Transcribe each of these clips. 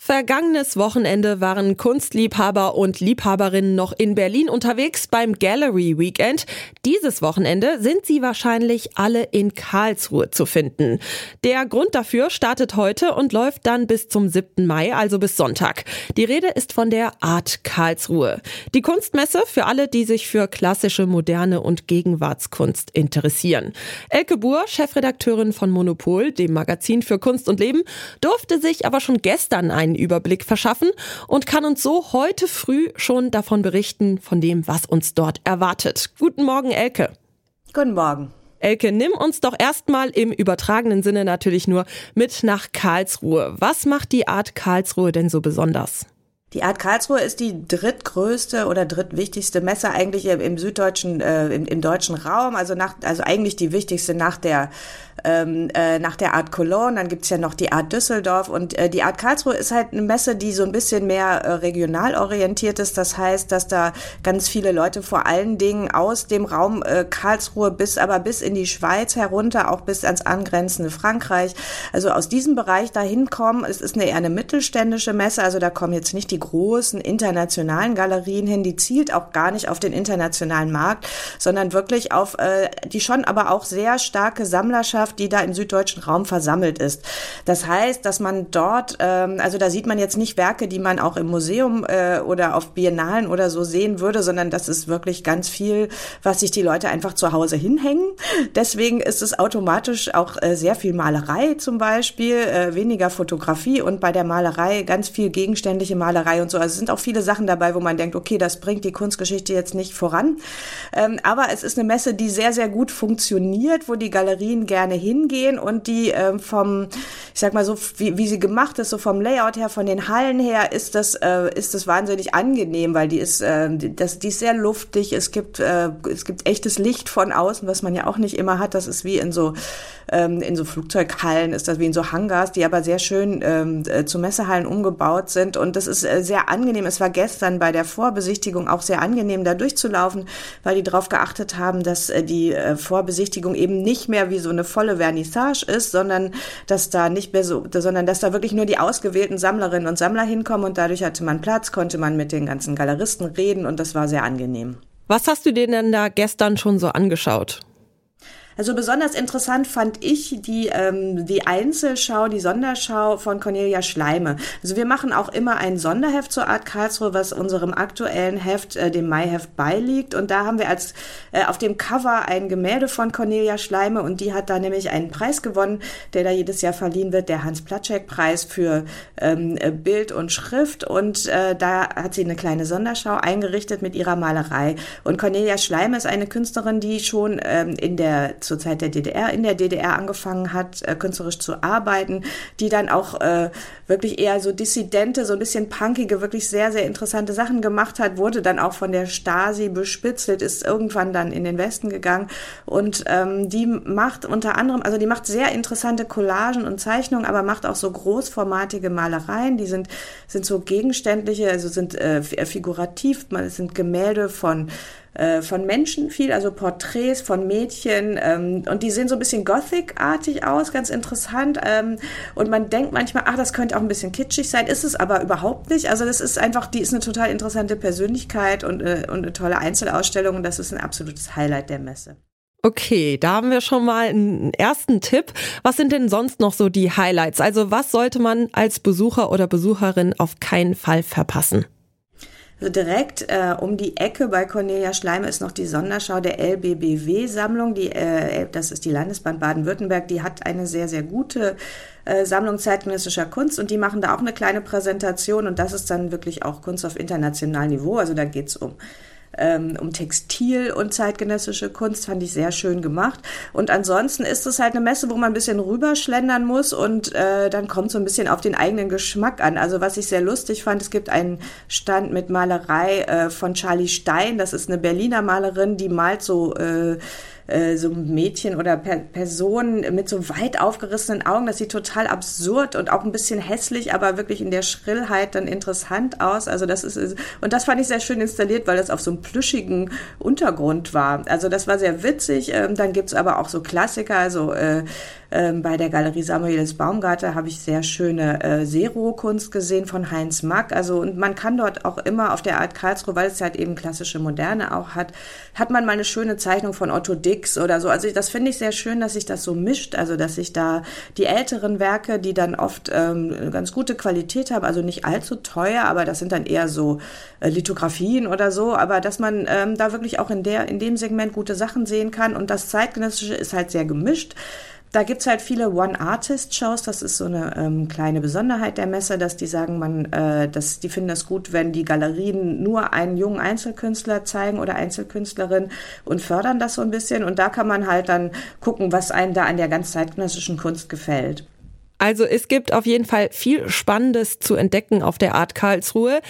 Vergangenes Wochenende waren Kunstliebhaber und Liebhaberinnen noch in Berlin unterwegs beim Gallery Weekend. Dieses Wochenende sind sie wahrscheinlich alle in Karlsruhe zu finden. Der Grund dafür startet heute und läuft dann bis zum 7. Mai, also bis Sonntag. Die Rede ist von der Art Karlsruhe. Die Kunstmesse für alle, die sich für klassische, moderne und Gegenwartskunst interessieren. Elke Buhr, Chefredakteurin von Monopol, dem Magazin für Kunst und Leben, durfte sich aber schon gestern ein einen Überblick verschaffen und kann uns so heute früh schon davon berichten, von dem, was uns dort erwartet. Guten Morgen, Elke. Guten Morgen. Elke, nimm uns doch erstmal im übertragenen Sinne natürlich nur mit nach Karlsruhe. Was macht die Art Karlsruhe denn so besonders? Die Art Karlsruhe ist die drittgrößte oder drittwichtigste Messe eigentlich im süddeutschen, äh, im, im deutschen Raum, also nach, also eigentlich die wichtigste nach der ähm, äh, nach der Art Cologne, dann gibt's ja noch die Art Düsseldorf und äh, die Art Karlsruhe ist halt eine Messe, die so ein bisschen mehr äh, regional orientiert ist. Das heißt, dass da ganz viele Leute vor allen Dingen aus dem Raum äh, Karlsruhe bis aber bis in die Schweiz herunter, auch bis ans angrenzende Frankreich, also aus diesem Bereich dahin kommen. Es ist eine eher eine mittelständische Messe, also da kommen jetzt nicht die großen internationalen Galerien hin, die zielt auch gar nicht auf den internationalen Markt, sondern wirklich auf äh, die schon aber auch sehr starke Sammlerschaft Landschaft, die da im süddeutschen Raum versammelt ist. Das heißt, dass man dort, ähm, also da sieht man jetzt nicht Werke, die man auch im Museum äh, oder auf Biennalen oder so sehen würde, sondern das ist wirklich ganz viel, was sich die Leute einfach zu Hause hinhängen. Deswegen ist es automatisch auch äh, sehr viel Malerei zum Beispiel, äh, weniger Fotografie und bei der Malerei ganz viel gegenständliche Malerei und so. Also es sind auch viele Sachen dabei, wo man denkt, okay, das bringt die Kunstgeschichte jetzt nicht voran. Ähm, aber es ist eine Messe, die sehr, sehr gut funktioniert, wo die Galerien gerne hingehen und die ähm, vom, ich sag mal so, wie, wie sie gemacht ist, so vom Layout her, von den Hallen her, ist das, äh, ist das wahnsinnig angenehm, weil die ist, äh, das, die ist sehr luftig. Es gibt, äh, es gibt echtes Licht von außen, was man ja auch nicht immer hat. Das ist wie in so, ähm, in so Flugzeughallen, ist das wie in so Hangars, die aber sehr schön ähm, äh, zu Messehallen umgebaut sind. Und das ist äh, sehr angenehm. Es war gestern bei der Vorbesichtigung auch sehr angenehm, da durchzulaufen, weil die darauf geachtet haben, dass äh, die äh, Vorbesichtigung eben nicht mehr wie so eine volle Vernissage ist, sondern dass da nicht mehr so, sondern dass da wirklich nur die ausgewählten Sammlerinnen und Sammler hinkommen und dadurch hatte man Platz, konnte man mit den ganzen Galeristen reden und das war sehr angenehm. Was hast du dir denn da gestern schon so angeschaut? Also besonders interessant fand ich die, ähm, die Einzelschau, die Sonderschau von Cornelia Schleime. Also wir machen auch immer ein Sonderheft zur Art Karlsruhe, was unserem aktuellen Heft, äh, dem Maiheft, beiliegt. Und da haben wir als äh, auf dem Cover ein Gemälde von Cornelia Schleime und die hat da nämlich einen Preis gewonnen, der da jedes Jahr verliehen wird, der Hans-Platschek-Preis für ähm, äh, Bild und Schrift. Und äh, da hat sie eine kleine Sonderschau eingerichtet mit ihrer Malerei. Und Cornelia Schleime ist eine Künstlerin, die schon ähm, in der zur Zeit der DDR in der DDR angefangen hat, äh, künstlerisch zu arbeiten, die dann auch äh, wirklich eher so dissidente, so ein bisschen punkige, wirklich sehr, sehr interessante Sachen gemacht hat, wurde dann auch von der Stasi bespitzelt, ist irgendwann dann in den Westen gegangen und ähm, die macht unter anderem, also die macht sehr interessante Collagen und Zeichnungen, aber macht auch so großformatige Malereien, die sind, sind so gegenständliche, also sind äh, figurativ, es sind Gemälde von äh, von Menschen viel, also Porträts von Mädchen ähm, und die sehen so ein bisschen Gothic-artig aus, ganz interessant ähm, und man denkt manchmal, ach, das könnte auch ein bisschen kitschig sein, ist es aber überhaupt nicht. Also das ist einfach, die ist eine total interessante Persönlichkeit und, äh, und eine tolle Einzelausstellung und das ist ein absolutes Highlight der Messe. Okay, da haben wir schon mal einen ersten Tipp. Was sind denn sonst noch so die Highlights? Also was sollte man als Besucher oder Besucherin auf keinen Fall verpassen? Also direkt äh, um die Ecke bei Cornelia Schleime ist noch die Sonderschau der LBBW-Sammlung. Die, äh, das ist die Landesbahn Baden-Württemberg. Die hat eine sehr, sehr gute äh, Sammlung zeitgenössischer Kunst und die machen da auch eine kleine Präsentation und das ist dann wirklich auch Kunst auf internationalem Niveau. Also da geht's um ähm, um Textil und zeitgenössische Kunst, fand ich sehr schön gemacht. Und ansonsten ist es halt eine Messe, wo man ein bisschen rüberschlendern muss und äh, dann kommt so ein bisschen auf den eigenen Geschmack an. Also was ich sehr lustig fand, es gibt einen Stand mit Malerei äh, von Charlie Stein, das ist eine Berliner Malerin, die malt so äh, äh, so Mädchen oder per Personen mit so weit aufgerissenen Augen. Das sieht total absurd und auch ein bisschen hässlich, aber wirklich in der Schrillheit dann interessant aus. Also das ist, und das fand ich sehr schön installiert, weil das auf so einem plüschigen Untergrund war. Also das war sehr witzig. Ähm, dann gibt's aber auch so Klassiker, also äh, ähm, bei der Galerie Samuelis Baumgarten habe ich sehr schöne äh, Zero-Kunst gesehen von Heinz Mack. Also und man kann dort auch immer auf der Art Karlsruhe, weil es halt eben klassische Moderne auch hat, hat man mal eine schöne Zeichnung von Otto Dix oder so. Also das finde ich sehr schön, dass sich das so mischt. Also dass sich da die älteren Werke, die dann oft ähm, ganz gute Qualität haben, also nicht allzu teuer, aber das sind dann eher so äh, Lithografien oder so, aber dass man ähm, da wirklich auch in der in dem Segment gute Sachen sehen kann und das zeitgenössische ist halt sehr gemischt. Da gibt's halt viele One-Artist-Shows. Das ist so eine ähm, kleine Besonderheit der Messe, dass die sagen, man, äh, dass die finden das gut, wenn die Galerien nur einen jungen Einzelkünstler zeigen oder Einzelkünstlerin und fördern das so ein bisschen. Und da kann man halt dann gucken, was einem da an der ganz zeitgenössischen Kunst gefällt. Also es gibt auf jeden Fall viel Spannendes zu entdecken auf der Art Karlsruhe.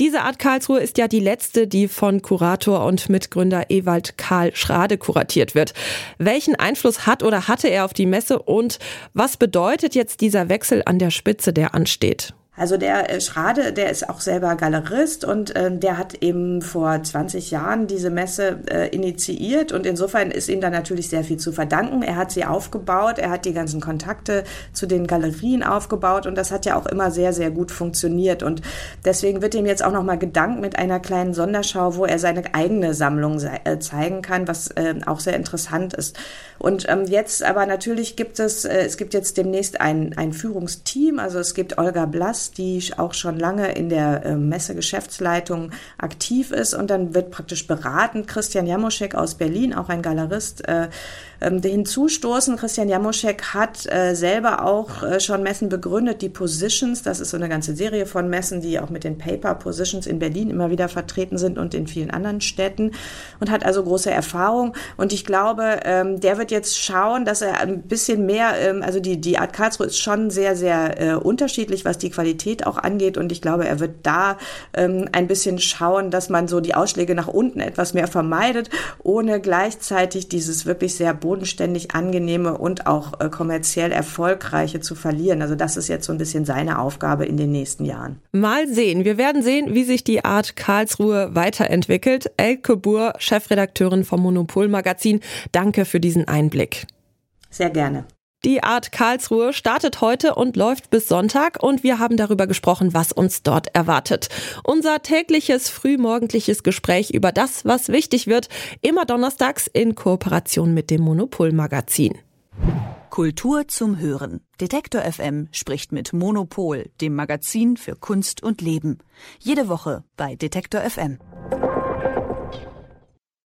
Diese Art Karlsruhe ist ja die letzte, die von Kurator und Mitgründer Ewald Karl Schrade kuratiert wird. Welchen Einfluss hat oder hatte er auf die Messe und was bedeutet jetzt dieser Wechsel an der Spitze, der ansteht? Also der äh, Schrade, der ist auch selber Galerist und äh, der hat eben vor 20 Jahren diese Messe äh, initiiert und insofern ist ihm da natürlich sehr viel zu verdanken. Er hat sie aufgebaut, er hat die ganzen Kontakte zu den Galerien aufgebaut und das hat ja auch immer sehr, sehr gut funktioniert und deswegen wird ihm jetzt auch nochmal gedankt mit einer kleinen Sonderschau, wo er seine eigene Sammlung äh, zeigen kann, was äh, auch sehr interessant ist. Und ähm, jetzt aber natürlich gibt es, äh, es gibt jetzt demnächst ein, ein Führungsteam, also es gibt Olga Blass, die auch schon lange in der äh, Messegeschäftsleitung aktiv ist. Und dann wird praktisch beraten Christian Jamoschek aus Berlin, auch ein Galerist, äh, ähm, hinzustoßen. Christian Jamoschek hat äh, selber auch äh, schon Messen begründet, die Positions. Das ist so eine ganze Serie von Messen, die auch mit den Paper Positions in Berlin immer wieder vertreten sind und in vielen anderen Städten und hat also große Erfahrung. Und ich glaube, ähm, der wird jetzt schauen, dass er ein bisschen mehr, ähm, also die, die Art Karlsruhe ist schon sehr, sehr äh, unterschiedlich, was die Qualität auch angeht. Und ich glaube, er wird da ähm, ein bisschen schauen, dass man so die Ausschläge nach unten etwas mehr vermeidet, ohne gleichzeitig dieses wirklich sehr bodenständig angenehme und auch äh, kommerziell erfolgreiche zu verlieren. Also das ist jetzt so ein bisschen seine Aufgabe in den nächsten Jahren. Mal sehen. Wir werden sehen, wie sich die Art Karlsruhe weiterentwickelt. Elke Buhr, Chefredakteurin vom Monopol Magazin, danke für diesen Einblick. Sehr gerne. Die Art Karlsruhe startet heute und läuft bis Sonntag und wir haben darüber gesprochen, was uns dort erwartet. Unser tägliches frühmorgendliches Gespräch über das, was wichtig wird, immer donnerstags in Kooperation mit dem Monopol Magazin. Kultur zum Hören. Detektor FM spricht mit Monopol, dem Magazin für Kunst und Leben. Jede Woche bei Detektor FM.